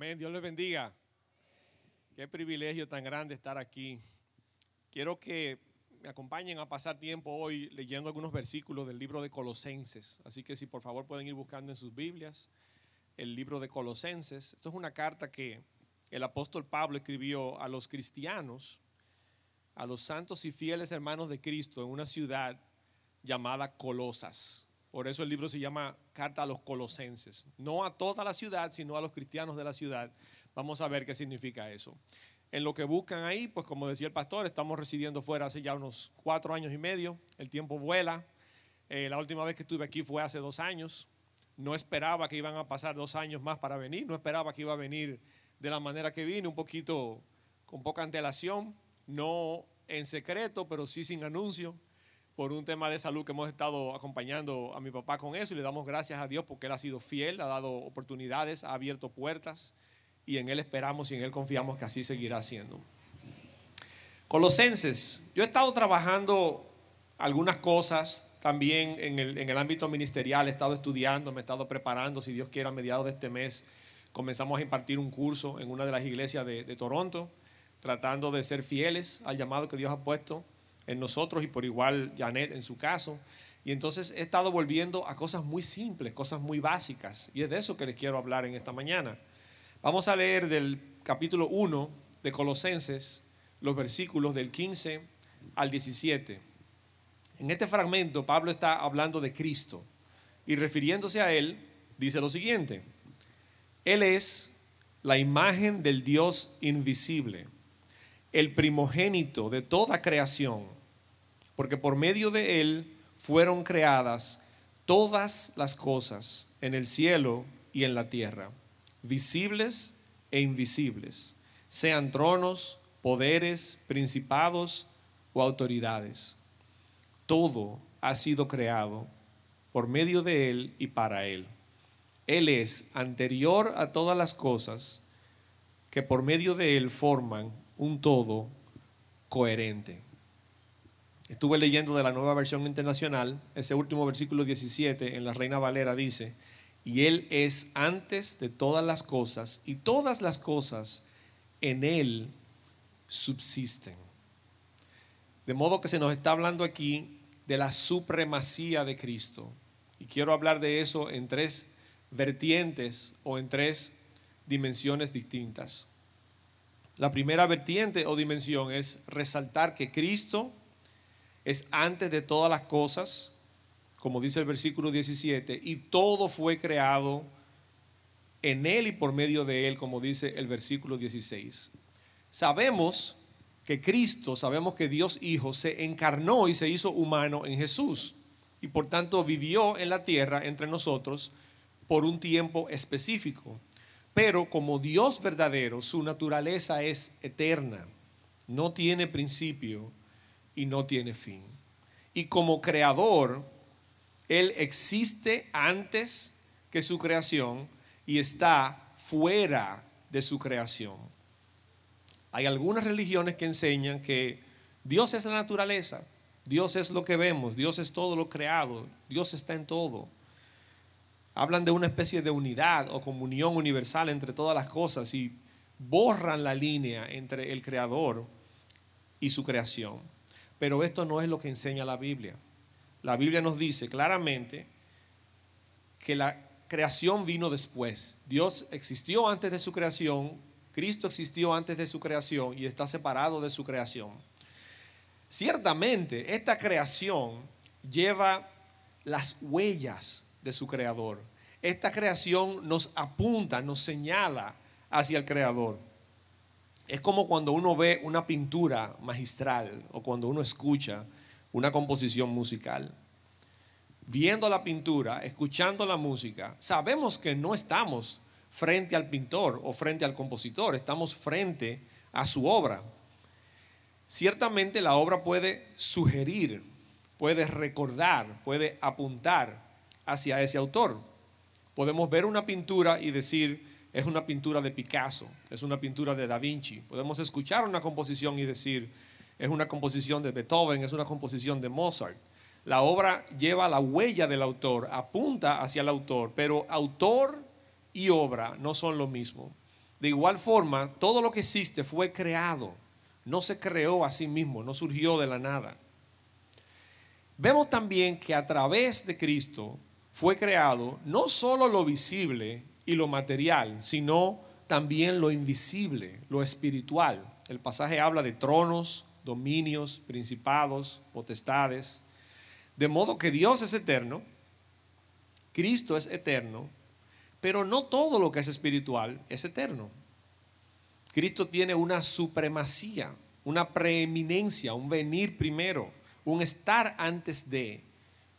Amén, Dios les bendiga. Qué privilegio tan grande estar aquí. Quiero que me acompañen a pasar tiempo hoy leyendo algunos versículos del libro de Colosenses. Así que si por favor pueden ir buscando en sus Biblias el libro de Colosenses. Esto es una carta que el apóstol Pablo escribió a los cristianos, a los santos y fieles hermanos de Cristo en una ciudad llamada Colosas. Por eso el libro se llama Carta a los Colosenses. No a toda la ciudad, sino a los cristianos de la ciudad. Vamos a ver qué significa eso. En lo que buscan ahí, pues como decía el pastor, estamos residiendo fuera hace ya unos cuatro años y medio. El tiempo vuela. Eh, la última vez que estuve aquí fue hace dos años. No esperaba que iban a pasar dos años más para venir. No esperaba que iba a venir de la manera que vine, un poquito con poca antelación. No en secreto, pero sí sin anuncio por un tema de salud que hemos estado acompañando a mi papá con eso y le damos gracias a Dios porque Él ha sido fiel, ha dado oportunidades, ha abierto puertas y en Él esperamos y en Él confiamos que así seguirá haciendo. Colosenses, yo he estado trabajando algunas cosas también en el, en el ámbito ministerial, he estado estudiando, me he estado preparando, si Dios quiere a mediados de este mes comenzamos a impartir un curso en una de las iglesias de, de Toronto, tratando de ser fieles al llamado que Dios ha puesto en nosotros y por igual Janet en su caso. Y entonces he estado volviendo a cosas muy simples, cosas muy básicas. Y es de eso que les quiero hablar en esta mañana. Vamos a leer del capítulo 1 de Colosenses los versículos del 15 al 17. En este fragmento Pablo está hablando de Cristo y refiriéndose a él dice lo siguiente. Él es la imagen del Dios invisible, el primogénito de toda creación, porque por medio de Él fueron creadas todas las cosas en el cielo y en la tierra, visibles e invisibles, sean tronos, poderes, principados o autoridades. Todo ha sido creado por medio de Él y para Él. Él es anterior a todas las cosas que por medio de Él forman un todo coherente. Estuve leyendo de la nueva versión internacional, ese último versículo 17 en la Reina Valera dice, y Él es antes de todas las cosas, y todas las cosas en Él subsisten. De modo que se nos está hablando aquí de la supremacía de Cristo. Y quiero hablar de eso en tres vertientes o en tres dimensiones distintas. La primera vertiente o dimensión es resaltar que Cristo es antes de todas las cosas, como dice el versículo 17, y todo fue creado en Él y por medio de Él, como dice el versículo 16. Sabemos que Cristo, sabemos que Dios Hijo se encarnó y se hizo humano en Jesús, y por tanto vivió en la tierra entre nosotros por un tiempo específico. Pero como Dios verdadero, su naturaleza es eterna, no tiene principio y no tiene fin. Y como creador, Él existe antes que su creación y está fuera de su creación. Hay algunas religiones que enseñan que Dios es la naturaleza, Dios es lo que vemos, Dios es todo lo creado, Dios está en todo. Hablan de una especie de unidad o comunión universal entre todas las cosas y borran la línea entre el creador y su creación. Pero esto no es lo que enseña la Biblia. La Biblia nos dice claramente que la creación vino después. Dios existió antes de su creación, Cristo existió antes de su creación y está separado de su creación. Ciertamente, esta creación lleva las huellas de su creador. Esta creación nos apunta, nos señala hacia el creador. Es como cuando uno ve una pintura magistral o cuando uno escucha una composición musical. Viendo la pintura, escuchando la música, sabemos que no estamos frente al pintor o frente al compositor, estamos frente a su obra. Ciertamente la obra puede sugerir, puede recordar, puede apuntar hacia ese autor. Podemos ver una pintura y decir, es una pintura de Picasso, es una pintura de Da Vinci. Podemos escuchar una composición y decir, es una composición de Beethoven, es una composición de Mozart. La obra lleva la huella del autor, apunta hacia el autor, pero autor y obra no son lo mismo. De igual forma, todo lo que existe fue creado, no se creó a sí mismo, no surgió de la nada. Vemos también que a través de Cristo fue creado no solo lo visible y lo material, sino también lo invisible, lo espiritual. El pasaje habla de tronos, dominios, principados, potestades. De modo que Dios es eterno, Cristo es eterno, pero no todo lo que es espiritual es eterno. Cristo tiene una supremacía, una preeminencia, un venir primero, un estar antes de,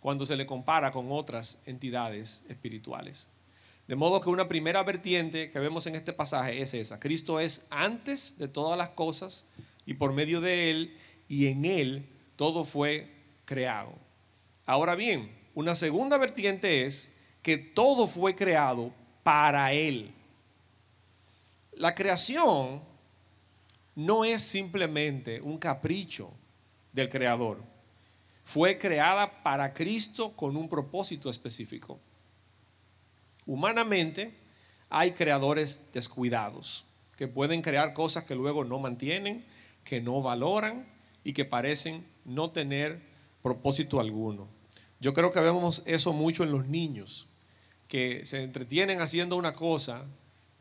cuando se le compara con otras entidades espirituales. De modo que una primera vertiente que vemos en este pasaje es esa. Cristo es antes de todas las cosas y por medio de Él y en Él todo fue creado. Ahora bien, una segunda vertiente es que todo fue creado para Él. La creación no es simplemente un capricho del Creador. Fue creada para Cristo con un propósito específico. Humanamente hay creadores descuidados que pueden crear cosas que luego no mantienen, que no valoran y que parecen no tener propósito alguno. Yo creo que vemos eso mucho en los niños, que se entretienen haciendo una cosa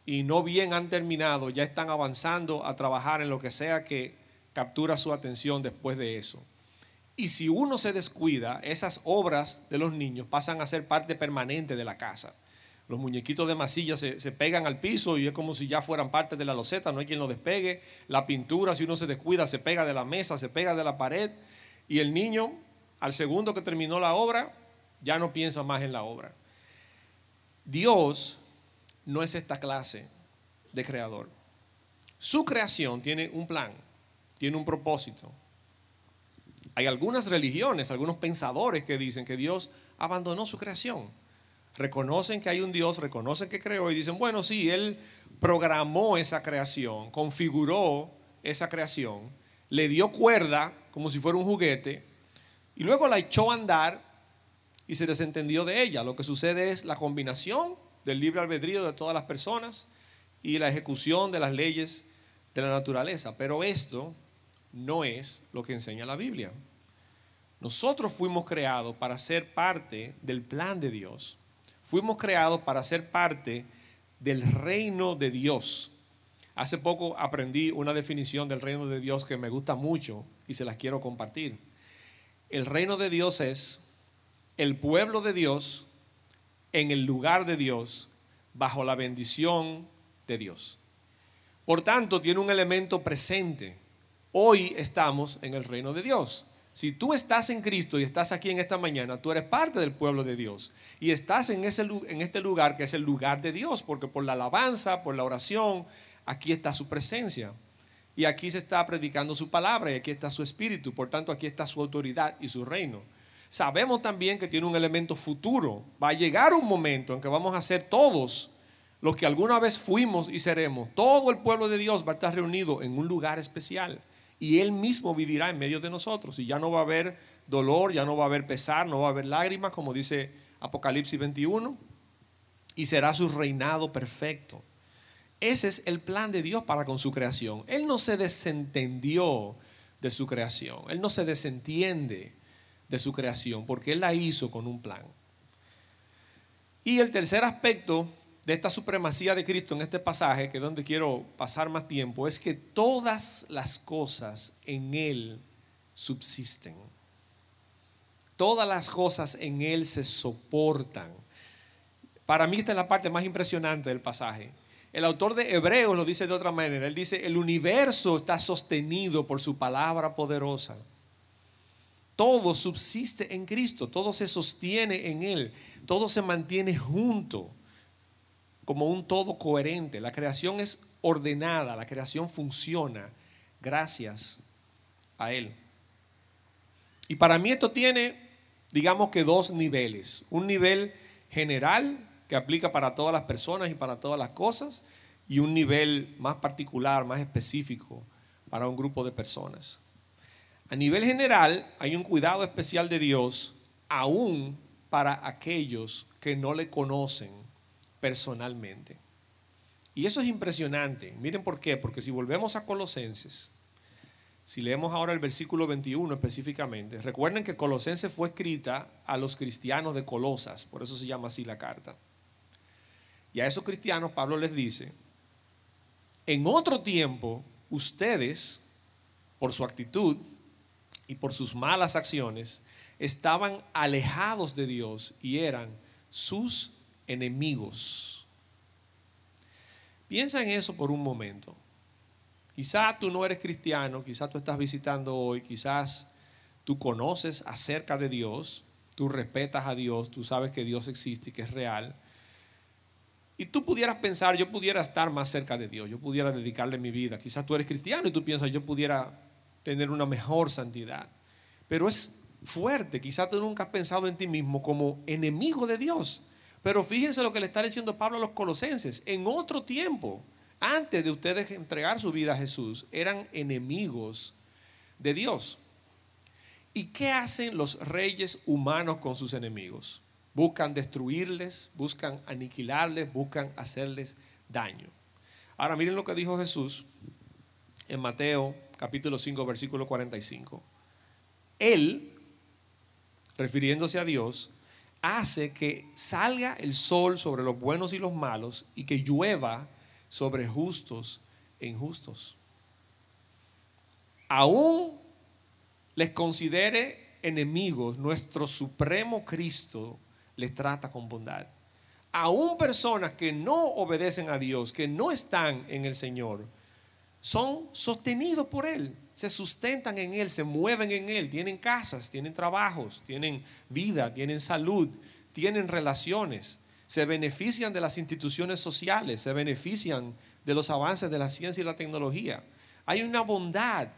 y no bien han terminado, ya están avanzando a trabajar en lo que sea que captura su atención después de eso. Y si uno se descuida, esas obras de los niños pasan a ser parte permanente de la casa. Los muñequitos de masilla se, se, pegan al piso y es como si ya fueran parte de la loseta, no hay quien lo despegue. La pintura, si uno se descuida, se pega de la mesa, se pega de la pared. Y el niño, al segundo que terminó la obra, ya no piensa más en la obra. Dios no es esta clase de creador. Su creación tiene un plan, tiene un propósito. Hay algunas religiones, algunos pensadores que dicen que Dios abandonó su creación reconocen que hay un Dios, reconocen que creó y dicen, bueno, sí, Él programó esa creación, configuró esa creación, le dio cuerda como si fuera un juguete y luego la echó a andar y se desentendió de ella. Lo que sucede es la combinación del libre albedrío de todas las personas y la ejecución de las leyes de la naturaleza. Pero esto no es lo que enseña la Biblia. Nosotros fuimos creados para ser parte del plan de Dios Fuimos creados para ser parte del reino de Dios. Hace poco aprendí una definición del reino de Dios que me gusta mucho y se las quiero compartir. El reino de Dios es el pueblo de Dios en el lugar de Dios, bajo la bendición de Dios. Por tanto, tiene un elemento presente. Hoy estamos en el reino de Dios. Si tú estás en Cristo y estás aquí en esta mañana, tú eres parte del pueblo de Dios. Y estás en, ese, en este lugar que es el lugar de Dios, porque por la alabanza, por la oración, aquí está su presencia. Y aquí se está predicando su palabra y aquí está su espíritu. Por tanto, aquí está su autoridad y su reino. Sabemos también que tiene un elemento futuro. Va a llegar un momento en que vamos a ser todos los que alguna vez fuimos y seremos. Todo el pueblo de Dios va a estar reunido en un lugar especial y Él mismo vivirá en medio de nosotros. Y ya no va a haber dolor, ya no va a haber pesar, no va a haber lágrimas, como dice Apocalipsis 21, y será su reinado perfecto. Ese es el plan de Dios para con su creación. Él no se desentendió de su creación, Él no se desentiende de su creación, porque Él la hizo con un plan. Y el tercer aspecto de esta supremacía de Cristo en este pasaje, que es donde quiero pasar más tiempo, es que todas las cosas en Él subsisten. Todas las cosas en Él se soportan. Para mí esta es la parte más impresionante del pasaje. El autor de Hebreos lo dice de otra manera. Él dice, el universo está sostenido por su palabra poderosa. Todo subsiste en Cristo, todo se sostiene en Él, todo se mantiene junto como un todo coherente. La creación es ordenada, la creación funciona gracias a Él. Y para mí esto tiene, digamos que dos niveles. Un nivel general que aplica para todas las personas y para todas las cosas, y un nivel más particular, más específico para un grupo de personas. A nivel general hay un cuidado especial de Dios aún para aquellos que no le conocen personalmente. Y eso es impresionante. Miren por qué. Porque si volvemos a Colosenses, si leemos ahora el versículo 21 específicamente, recuerden que Colosenses fue escrita a los cristianos de Colosas, por eso se llama así la carta. Y a esos cristianos Pablo les dice, en otro tiempo ustedes, por su actitud y por sus malas acciones, estaban alejados de Dios y eran sus enemigos. Piensa en eso por un momento. Quizás tú no eres cristiano, quizás tú estás visitando hoy, quizás tú conoces acerca de Dios, tú respetas a Dios, tú sabes que Dios existe y que es real. Y tú pudieras pensar, yo pudiera estar más cerca de Dios, yo pudiera dedicarle mi vida. Quizás tú eres cristiano y tú piensas, yo pudiera tener una mejor santidad. Pero es fuerte, quizás tú nunca has pensado en ti mismo como enemigo de Dios. Pero fíjense lo que le está diciendo Pablo a los colosenses. En otro tiempo, antes de ustedes entregar su vida a Jesús, eran enemigos de Dios. ¿Y qué hacen los reyes humanos con sus enemigos? Buscan destruirles, buscan aniquilarles, buscan hacerles daño. Ahora miren lo que dijo Jesús en Mateo capítulo 5 versículo 45. Él, refiriéndose a Dios, hace que salga el sol sobre los buenos y los malos y que llueva sobre justos e injustos. Aún les considere enemigos, nuestro supremo Cristo les trata con bondad. Aún personas que no obedecen a Dios, que no están en el Señor, son sostenidos por Él, se sustentan en Él, se mueven en Él, tienen casas, tienen trabajos, tienen vida, tienen salud, tienen relaciones, se benefician de las instituciones sociales, se benefician de los avances de la ciencia y la tecnología. Hay una bondad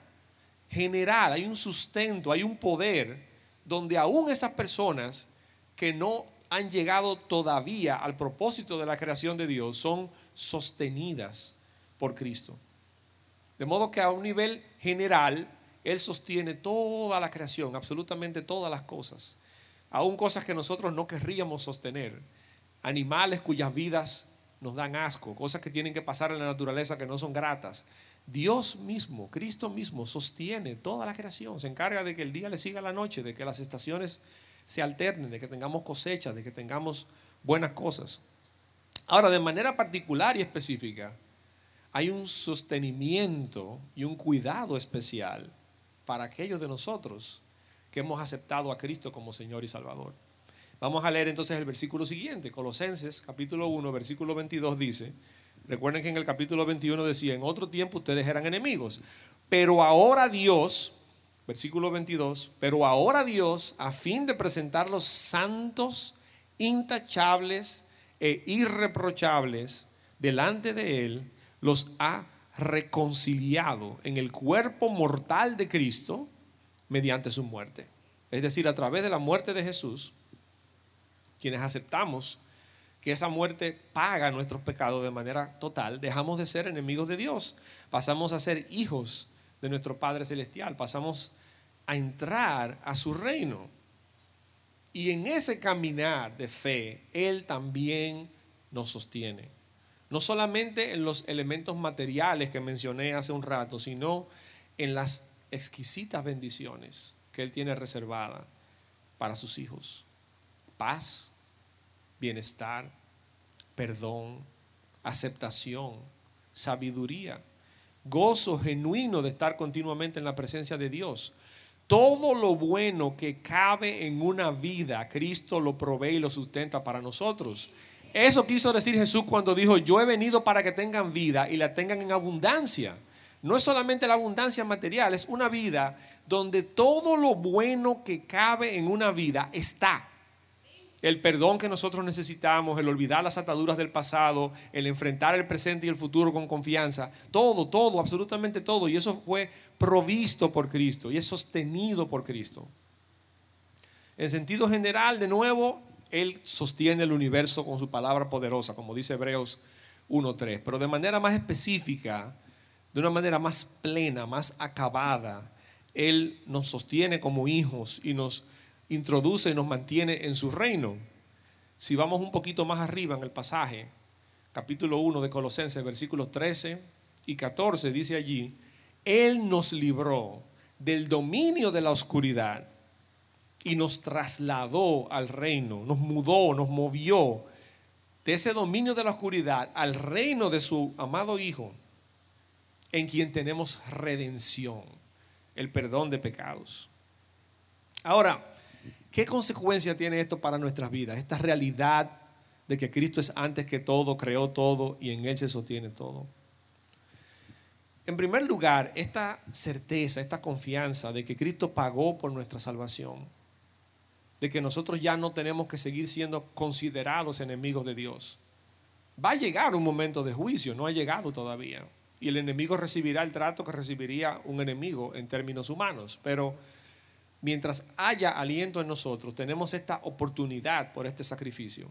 general, hay un sustento, hay un poder donde aún esas personas que no han llegado todavía al propósito de la creación de Dios son sostenidas por Cristo. De modo que a un nivel general, Él sostiene toda la creación, absolutamente todas las cosas, aún cosas que nosotros no querríamos sostener, animales cuyas vidas nos dan asco, cosas que tienen que pasar en la naturaleza que no son gratas. Dios mismo, Cristo mismo, sostiene toda la creación, se encarga de que el día le siga la noche, de que las estaciones se alternen, de que tengamos cosechas, de que tengamos buenas cosas. Ahora, de manera particular y específica, hay un sostenimiento y un cuidado especial para aquellos de nosotros que hemos aceptado a Cristo como Señor y Salvador. Vamos a leer entonces el versículo siguiente, Colosenses capítulo 1, versículo 22 dice, recuerden que en el capítulo 21 decía, en otro tiempo ustedes eran enemigos, pero ahora Dios, versículo 22, pero ahora Dios, a fin de presentarlos santos, intachables e irreprochables delante de Él, los ha reconciliado en el cuerpo mortal de Cristo mediante su muerte. Es decir, a través de la muerte de Jesús, quienes aceptamos que esa muerte paga nuestros pecados de manera total, dejamos de ser enemigos de Dios, pasamos a ser hijos de nuestro Padre Celestial, pasamos a entrar a su reino. Y en ese caminar de fe, Él también nos sostiene. No solamente en los elementos materiales que mencioné hace un rato, sino en las exquisitas bendiciones que Él tiene reservada para sus hijos. Paz, bienestar, perdón, aceptación, sabiduría, gozo genuino de estar continuamente en la presencia de Dios, todo lo bueno que cabe en una vida, Cristo lo provee y lo sustenta para nosotros. Eso quiso decir Jesús cuando dijo, yo he venido para que tengan vida y la tengan en abundancia. No es solamente la abundancia material, es una vida donde todo lo bueno que cabe en una vida está. El perdón que nosotros necesitamos, el olvidar las ataduras del pasado, el enfrentar el presente y el futuro con confianza, todo, todo, absolutamente todo. Y eso fue provisto por Cristo y es sostenido por Cristo. En sentido general, de nuevo, Él sostiene el universo con su palabra poderosa, como dice Hebreos 1.3. Pero de manera más específica, de una manera más plena, más acabada, Él nos sostiene como hijos y nos introduce y nos mantiene en su reino. Si vamos un poquito más arriba en el pasaje, capítulo 1 de Colosenses, versículos 13 y 14, dice allí, Él nos libró del dominio de la oscuridad y nos trasladó al reino, nos mudó, nos movió de ese dominio de la oscuridad al reino de su amado Hijo, en quien tenemos redención, el perdón de pecados. Ahora, ¿qué consecuencia tiene esto para nuestras vidas? Esta realidad de que Cristo es antes que todo, creó todo y en Él se sostiene todo. En primer lugar, esta certeza, esta confianza de que Cristo pagó por nuestra salvación, de que nosotros ya no tenemos que seguir siendo considerados enemigos de Dios. Va a llegar un momento de juicio, no ha llegado todavía. Y el enemigo recibirá el trato que recibiría un enemigo en términos humanos. Pero mientras haya aliento en nosotros, tenemos esta oportunidad por este sacrificio.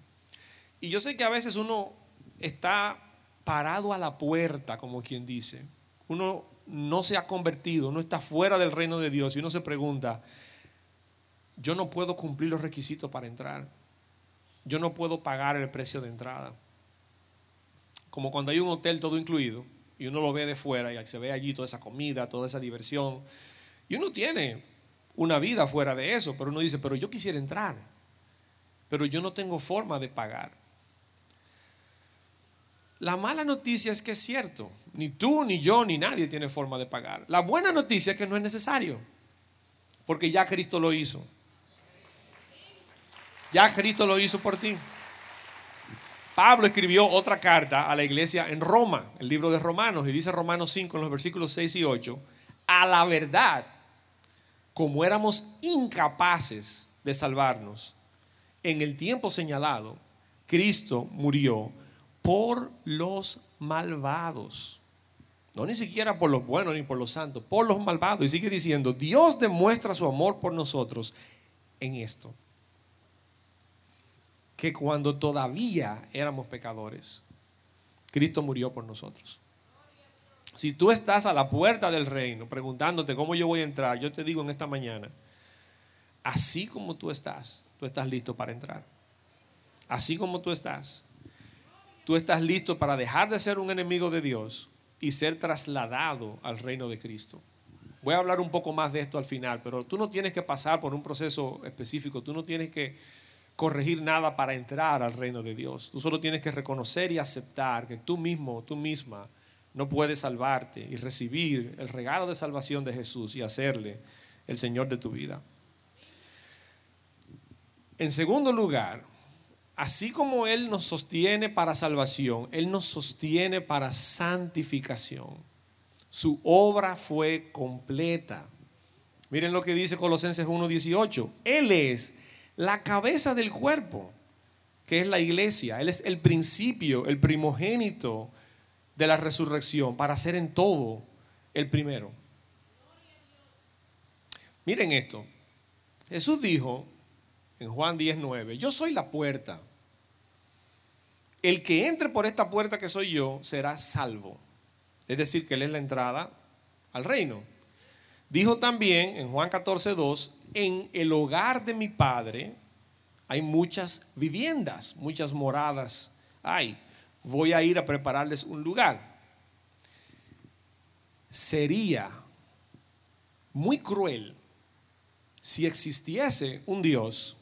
Y yo sé que a veces uno está parado a la puerta, como quien dice. Uno no se ha convertido, uno está fuera del reino de Dios y uno se pregunta, yo no puedo cumplir los requisitos para entrar. Yo no puedo pagar el precio de entrada. Como cuando hay un hotel todo incluido y uno lo ve de fuera y se ve allí toda esa comida, toda esa diversión. Y uno tiene una vida fuera de eso, pero uno dice, pero yo quisiera entrar, pero yo no tengo forma de pagar. La mala noticia es que es cierto, ni tú, ni yo, ni nadie tiene forma de pagar. La buena noticia es que no es necesario, porque ya Cristo lo hizo. Ya Cristo lo hizo por ti. Pablo escribió otra carta a la iglesia en Roma, el libro de Romanos, y dice Romanos 5 en los versículos 6 y 8, a la verdad, como éramos incapaces de salvarnos, en el tiempo señalado, Cristo murió por los malvados. No ni siquiera por los buenos ni por los santos, por los malvados. Y sigue diciendo, Dios demuestra su amor por nosotros en esto que cuando todavía éramos pecadores, Cristo murió por nosotros. Si tú estás a la puerta del reino preguntándote cómo yo voy a entrar, yo te digo en esta mañana, así como tú estás, tú estás listo para entrar. Así como tú estás, tú estás listo para dejar de ser un enemigo de Dios y ser trasladado al reino de Cristo. Voy a hablar un poco más de esto al final, pero tú no tienes que pasar por un proceso específico, tú no tienes que corregir nada para entrar al reino de Dios. Tú solo tienes que reconocer y aceptar que tú mismo, tú misma, no puedes salvarte y recibir el regalo de salvación de Jesús y hacerle el Señor de tu vida. En segundo lugar, así como Él nos sostiene para salvación, Él nos sostiene para santificación. Su obra fue completa. Miren lo que dice Colosenses 1.18. Él es la cabeza del cuerpo, que es la iglesia. Él es el principio, el primogénito de la resurrección, para ser en todo el primero. Miren esto. Jesús dijo en Juan 19, yo soy la puerta. El que entre por esta puerta que soy yo será salvo. Es decir, que Él es la entrada al reino. Dijo también en Juan 14, 2, en el hogar de mi padre hay muchas viviendas, muchas moradas. Hay, voy a ir a prepararles un lugar. Sería muy cruel si existiese un Dios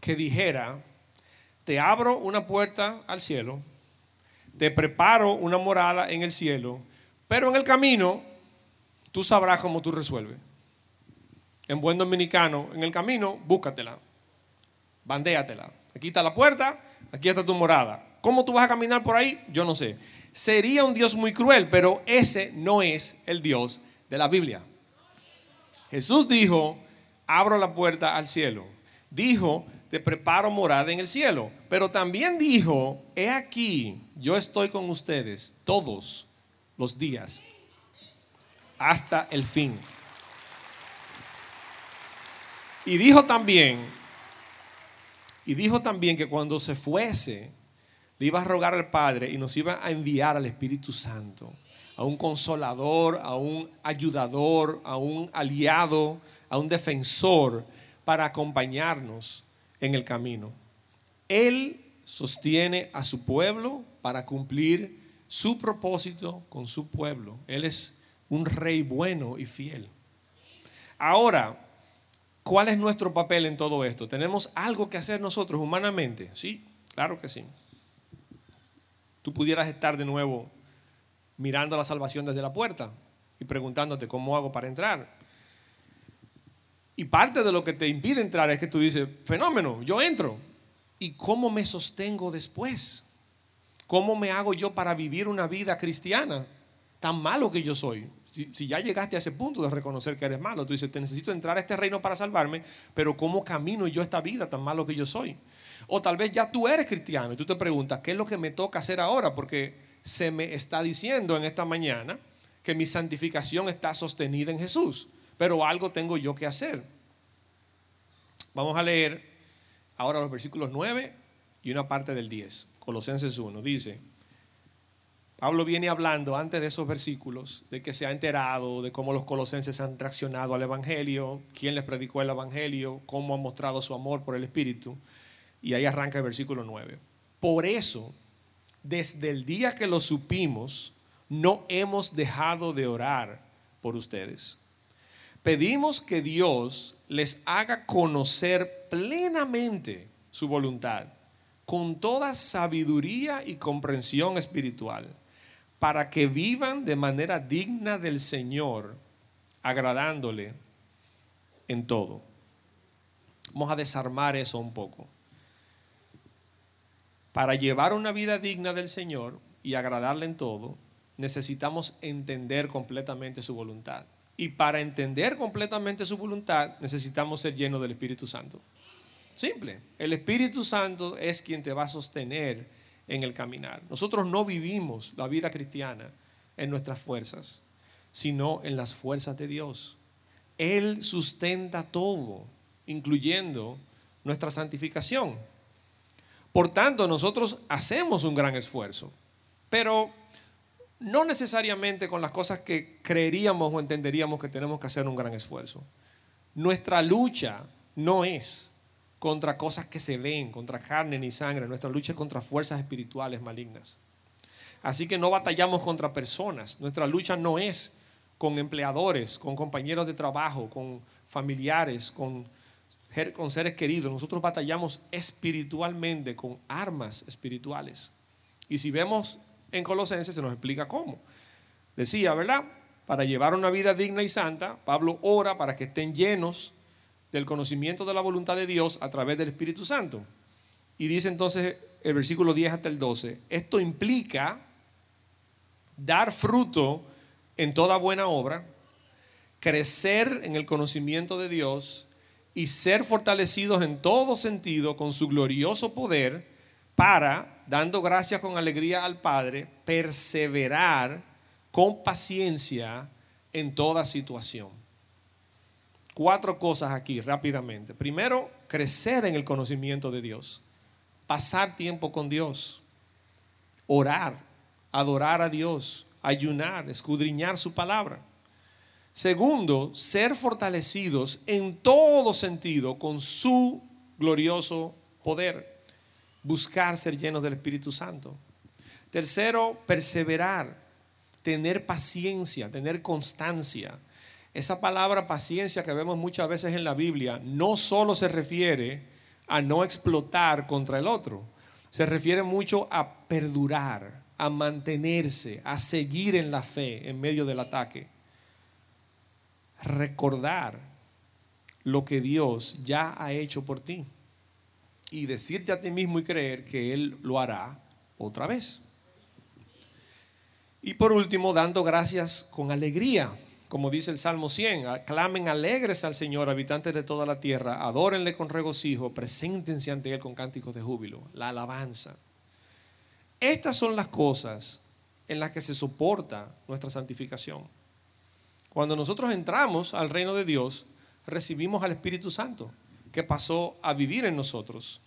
que dijera, te abro una puerta al cielo, te preparo una morada en el cielo, pero en el camino tú sabrás cómo tú resuelves. En buen dominicano, en el camino, búscatela, bandéatela. Aquí está la puerta, aquí está tu morada. ¿Cómo tú vas a caminar por ahí? Yo no sé. Sería un Dios muy cruel, pero ese no es el Dios de la Biblia. Jesús dijo, abro la puerta al cielo. Dijo, te preparo morada en el cielo. Pero también dijo, he aquí, yo estoy con ustedes todos los días hasta el fin. Y dijo también, y dijo también que cuando se fuese, le iba a rogar al Padre y nos iba a enviar al Espíritu Santo, a un consolador, a un ayudador, a un aliado, a un defensor para acompañarnos en el camino. Él sostiene a su pueblo para cumplir su propósito con su pueblo. Él es un rey bueno y fiel. Ahora, ¿cuál es nuestro papel en todo esto? ¿Tenemos algo que hacer nosotros humanamente? Sí, claro que sí. Tú pudieras estar de nuevo mirando la salvación desde la puerta y preguntándote cómo hago para entrar. Y parte de lo que te impide entrar es que tú dices, fenómeno, yo entro. ¿Y cómo me sostengo después? ¿Cómo me hago yo para vivir una vida cristiana tan malo que yo soy? Si, ya llegaste a ese punto de reconocer que eres malo, tú dices, te necesito entrar a este reino para salvarme, pero ¿cómo camino yo esta vida tan malo que yo soy? O tal vez ya tú eres cristiano y tú te preguntas, ¿qué es lo que me toca hacer ahora? Porque se me está diciendo en esta mañana que mi santificación está sostenida en Jesús, pero algo tengo yo que hacer. Vamos a leer ahora los versículos 9 y una parte del 10. Colosenses 1 dice, Pablo viene hablando antes de esos versículos de que se ha enterado de cómo los colosenses han reaccionado al Evangelio, quién les predicó el Evangelio, cómo han mostrado su amor por el Espíritu. Y ahí arranca el versículo 9. Por eso, desde el día que lo supimos, no hemos dejado de orar por ustedes. Pedimos que Dios les haga conocer plenamente su voluntad, con toda sabiduría y comprensión espiritual, para que vivan de manera digna del Señor, agradándole en todo. Vamos a desarmar eso un poco. Para llevar una vida digna del Señor y agradarle en todo, necesitamos entender completamente su voluntad. Y para entender completamente su voluntad necesitamos ser llenos del Espíritu Santo. Simple. El Espíritu Santo es quien te va a sostener en el caminar. Nosotros no vivimos la vida cristiana en nuestras fuerzas, sino en las fuerzas de Dios. Él sustenta todo, incluyendo nuestra santificación. Por tanto, nosotros hacemos un gran esfuerzo, pero no necesariamente con las cosas que creeríamos o entenderíamos que tenemos que hacer un gran esfuerzo. Nuestra lucha no es contra cosas que se ven, contra carne ni sangre, nuestra lucha es contra fuerzas espirituales malignas. Así que no batallamos contra personas, nuestra lucha no es con empleadores, con compañeros de trabajo, con familiares, con, con seres queridos. Nosotros batallamos espiritualmente con armas espirituales. Y si vemos en Colosenses se nos explica cómo. Decía, ¿verdad? Para llevar una vida digna y santa, Pablo ora para que estén llenos del conocimiento de la voluntad de Dios a través del Espíritu Santo. Y dice entonces el versículo 10 hasta el 12, esto implica dar fruto en toda buena obra, crecer en el conocimiento de Dios y ser fortalecidos en todo sentido con su glorioso poder para dando gracias con alegría al Padre, perseverar con paciencia en toda situación. Cuatro cosas aquí rápidamente. Primero, crecer en el conocimiento de Dios, pasar tiempo con Dios, orar, adorar a Dios, ayunar, escudriñar su palabra. Segundo, ser fortalecidos en todo sentido con su glorioso poder buscar ser llenos del Espíritu Santo. Tercero, perseverar, tener paciencia, tener constancia. Esa palabra paciencia que vemos muchas veces en la Biblia no solo se refiere a no explotar contra el otro, se refiere mucho a perdurar, a mantenerse, a seguir en la fe en medio del ataque. Recordar lo que Dios ya ha hecho por ti y decirte a ti mismo y creer que Él lo hará otra vez. Y por último, dando gracias con alegría, como dice el Salmo 100, aclamen alegres al Señor, habitantes de toda la tierra, adórenle con regocijo, preséntense ante Él con cánticos de júbilo, la alabanza. Estas son las cosas en las que se soporta nuestra santificación. Cuando nosotros entramos al reino de Dios, recibimos al Espíritu Santo, que pasó a vivir en nosotros.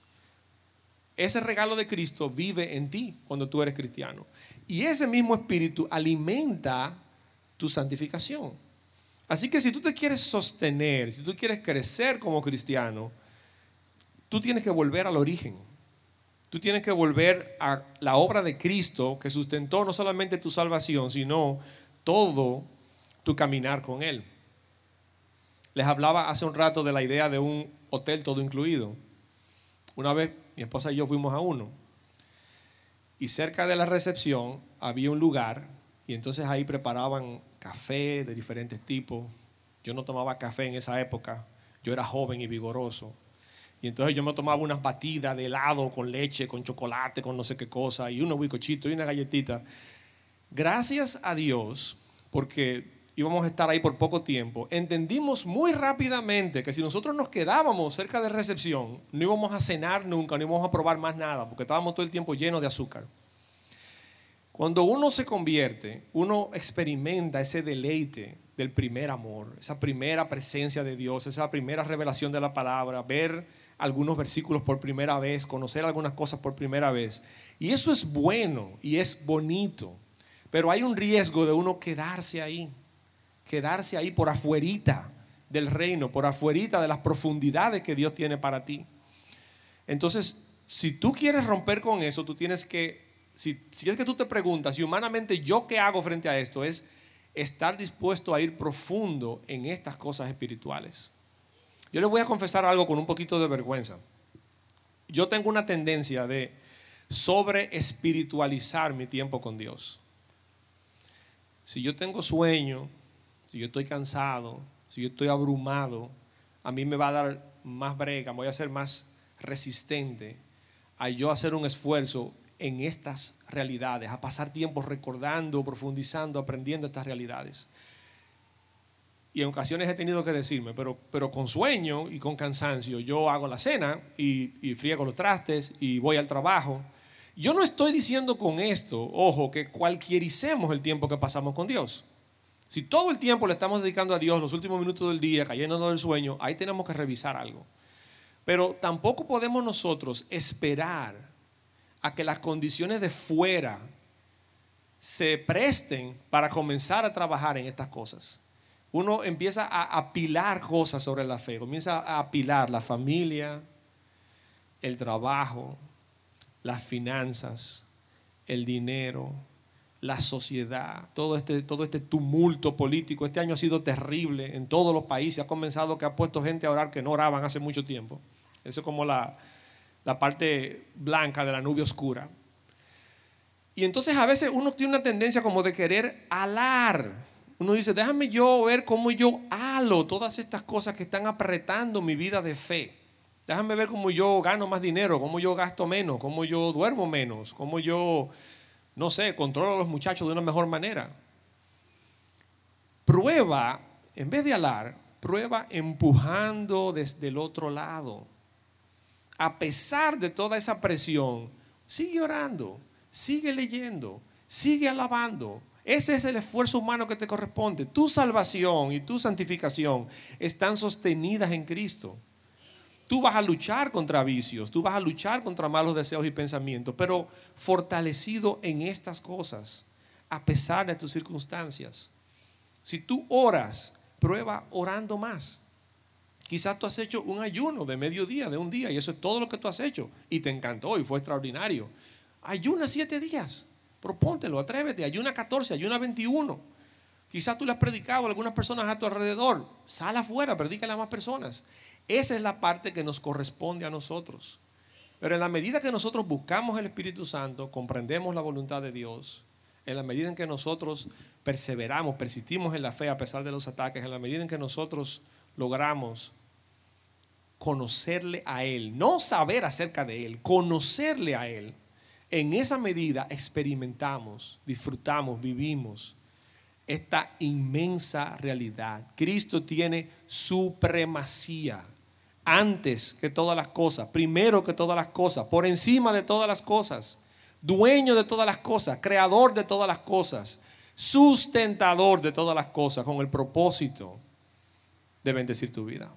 Ese regalo de Cristo vive en ti cuando tú eres cristiano. Y ese mismo espíritu alimenta tu santificación. Así que si tú te quieres sostener, si tú quieres crecer como cristiano, tú tienes que volver al origen. Tú tienes que volver a la obra de Cristo que sustentó no solamente tu salvación, sino todo tu caminar con Él. Les hablaba hace un rato de la idea de un hotel todo incluido. Una vez mi esposa y yo fuimos a uno. Y cerca de la recepción había un lugar y entonces ahí preparaban café de diferentes tipos. Yo no tomaba café en esa época. Yo era joven y vigoroso. Y entonces yo me tomaba unas batidas de helado con leche, con chocolate, con no sé qué cosa, y unos bicochitos y una galletita. Gracias a Dios, porque íbamos a estar ahí por poco tiempo, entendimos muy rápidamente que si nosotros nos quedábamos cerca de recepción, no íbamos a cenar nunca, no íbamos a probar más nada, porque estábamos todo el tiempo llenos de azúcar. Cuando uno se convierte, uno experimenta ese deleite del primer amor, esa primera presencia de Dios, esa primera revelación de la palabra, ver algunos versículos por primera vez, conocer algunas cosas por primera vez. Y eso es bueno y es bonito, pero hay un riesgo de uno quedarse ahí, quedarse ahí por afuerita del reino, por afuerita de las profundidades que Dios tiene para ti. Entonces, si tú quieres romper con eso, tú tienes que, si, es que tú te preguntas, si humanamente yo qué hago frente a esto, es estar dispuesto a ir profundo en estas cosas espirituales. Yo les voy a confesar algo con un poquito de vergüenza. Yo tengo una tendencia de sobre espiritualizar mi tiempo con Dios. Si yo tengo sueño, si yo estoy cansado, si yo estoy abrumado, a mí me va a dar más brega, voy a ser más resistente a yo hacer un esfuerzo en estas realidades, a pasar tiempo recordando, profundizando, aprendiendo estas realidades y en ocasiones he tenido que decirme, pero, pero con sueño y con cansancio, yo hago la cena y, y friego los trastes y voy al trabajo. Yo no estoy diciendo con esto, ojo, que cualquiericemos el tiempo que pasamos con Dios. Si todo el tiempo le estamos dedicando a Dios los últimos minutos del día, cayéndonos del sueño, ahí tenemos que revisar algo. Pero tampoco podemos nosotros esperar a que las condiciones de fuera se presten para comenzar a trabajar en estas cosas uno empieza a apilar cosas sobre la fe, comienza a apilar la familia, el trabajo, las finanzas, el dinero, la sociedad, todo este, todo este tumulto político. Este año ha sido terrible en todos los países. Ha comenzado que ha puesto gente a orar que no oraban hace mucho tiempo. Eso es como la, la parte blanca de la nube oscura. Y entonces a veces uno tiene una tendencia como de querer alar uno dice, déjame yo ver cómo yo halo todas estas cosas que están apretando mi vida de fe. Déjame ver cómo yo gano más dinero, cómo yo gasto menos, cómo yo duermo menos, cómo yo, no sé, controlo a los muchachos de una mejor manera. Prueba, en vez de alar, prueba empujando desde el otro lado. A pesar de toda esa presión, sigue orando, sigue leyendo, sigue alabando, ese es el esfuerzo humano que te corresponde. Tu salvación y tu santificación están sostenidas en Cristo. Tú vas a luchar contra vicios, tú vas a luchar contra malos deseos y pensamientos, pero fortalecido en estas cosas, a pesar de tus circunstancias. Si tú oras, prueba orando más. Quizás tú has hecho un ayuno de mediodía, de un día, y eso es todo lo que tú has hecho, y te encantó y fue extraordinario. Ayuna siete días. Propóntelo, atrévete, ayuna 14, ayuna 21. Quizás tú le has predicado a algunas personas a tu alrededor. Sal afuera, predícale a más personas. Esa es la parte que nos corresponde a nosotros. Pero en la medida que nosotros buscamos el Espíritu Santo, comprendemos la voluntad de Dios, en la medida en que nosotros perseveramos, persistimos en la fe a pesar de los ataques, en la medida en que nosotros logramos conocerle a Él, no saber acerca de Él, conocerle a Él, en esa medida experimentamos, disfrutamos, vivimos esta inmensa realidad. Cristo tiene supremacía antes que todas las cosas, primero que todas las cosas, por encima de todas las cosas, dueño de todas las cosas, creador de todas las cosas, sustentador de todas las cosas, con el propósito de bendecir tu vida.